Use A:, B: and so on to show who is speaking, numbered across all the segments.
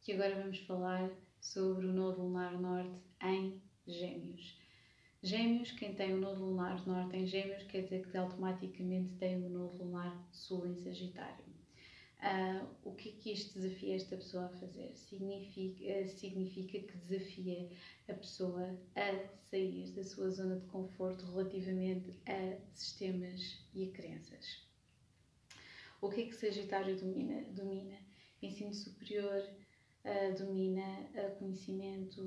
A: que agora vamos falar sobre o Nodo Lunar Norte em Gêmeos. Gêmeos, quem tem o Nodo Lunar Norte em Gêmeos, quer dizer que automaticamente tem o Nodo Lunar Sul em Sagitário. Uh, o que é que isto desafia esta pessoa a fazer? Significa, uh, significa que desafia a pessoa a sair da sua zona de conforto relativamente a sistemas e a crenças. O que é que Sagitário domina? Domina ensino superior, uh, domina conhecimento,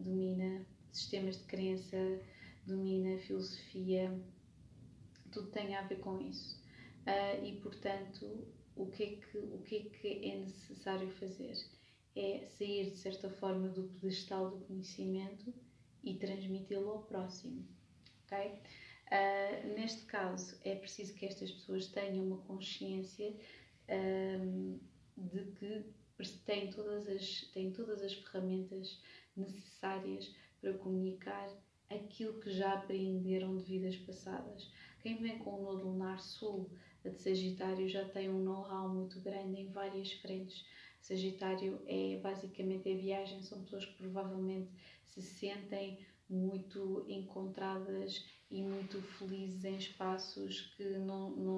A: domina sistemas de crença, domina filosofia, tudo tem a ver com isso. Uh, e portanto, o que, é que, o que é que é necessário fazer? É sair de certa forma do pedestal do conhecimento e transmiti-lo ao próximo. ok? Uh, neste caso, é preciso que estas pessoas tenham uma consciência um, de que têm todas, as, têm todas as ferramentas necessárias para comunicar aquilo que já aprenderam de vidas passadas. Quem vem com o nodo lunar sul de Sagitário já tem um know-how muito grande em várias frentes. Sagitário é basicamente a viagem, são pessoas que provavelmente se sentem muito encontradas e muito felizes em espaços que não, não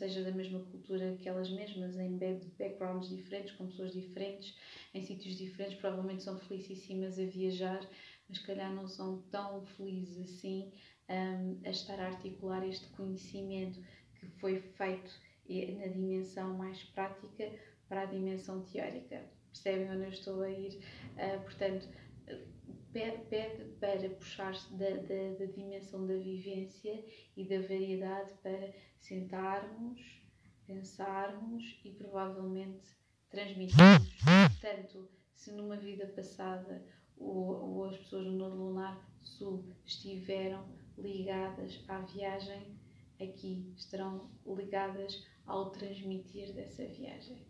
A: seja da mesma cultura que elas mesmas, em backgrounds diferentes, com pessoas diferentes, em sítios diferentes, provavelmente são felicíssimas a viajar, mas calhar não são tão felizes assim um, a estar a articular este conhecimento que foi feito na dimensão mais prática para a dimensão teórica. Percebem onde eu estou a ir? Uh, portanto, pede, para puxar-se da, da, da, dimensão da vivência e da variedade para sentarmos, pensarmos e provavelmente transmitirmos. Portanto, se numa vida passada ou, ou as pessoas no Lunar Sul estiveram ligadas à viagem, aqui estarão ligadas ao transmitir dessa viagem.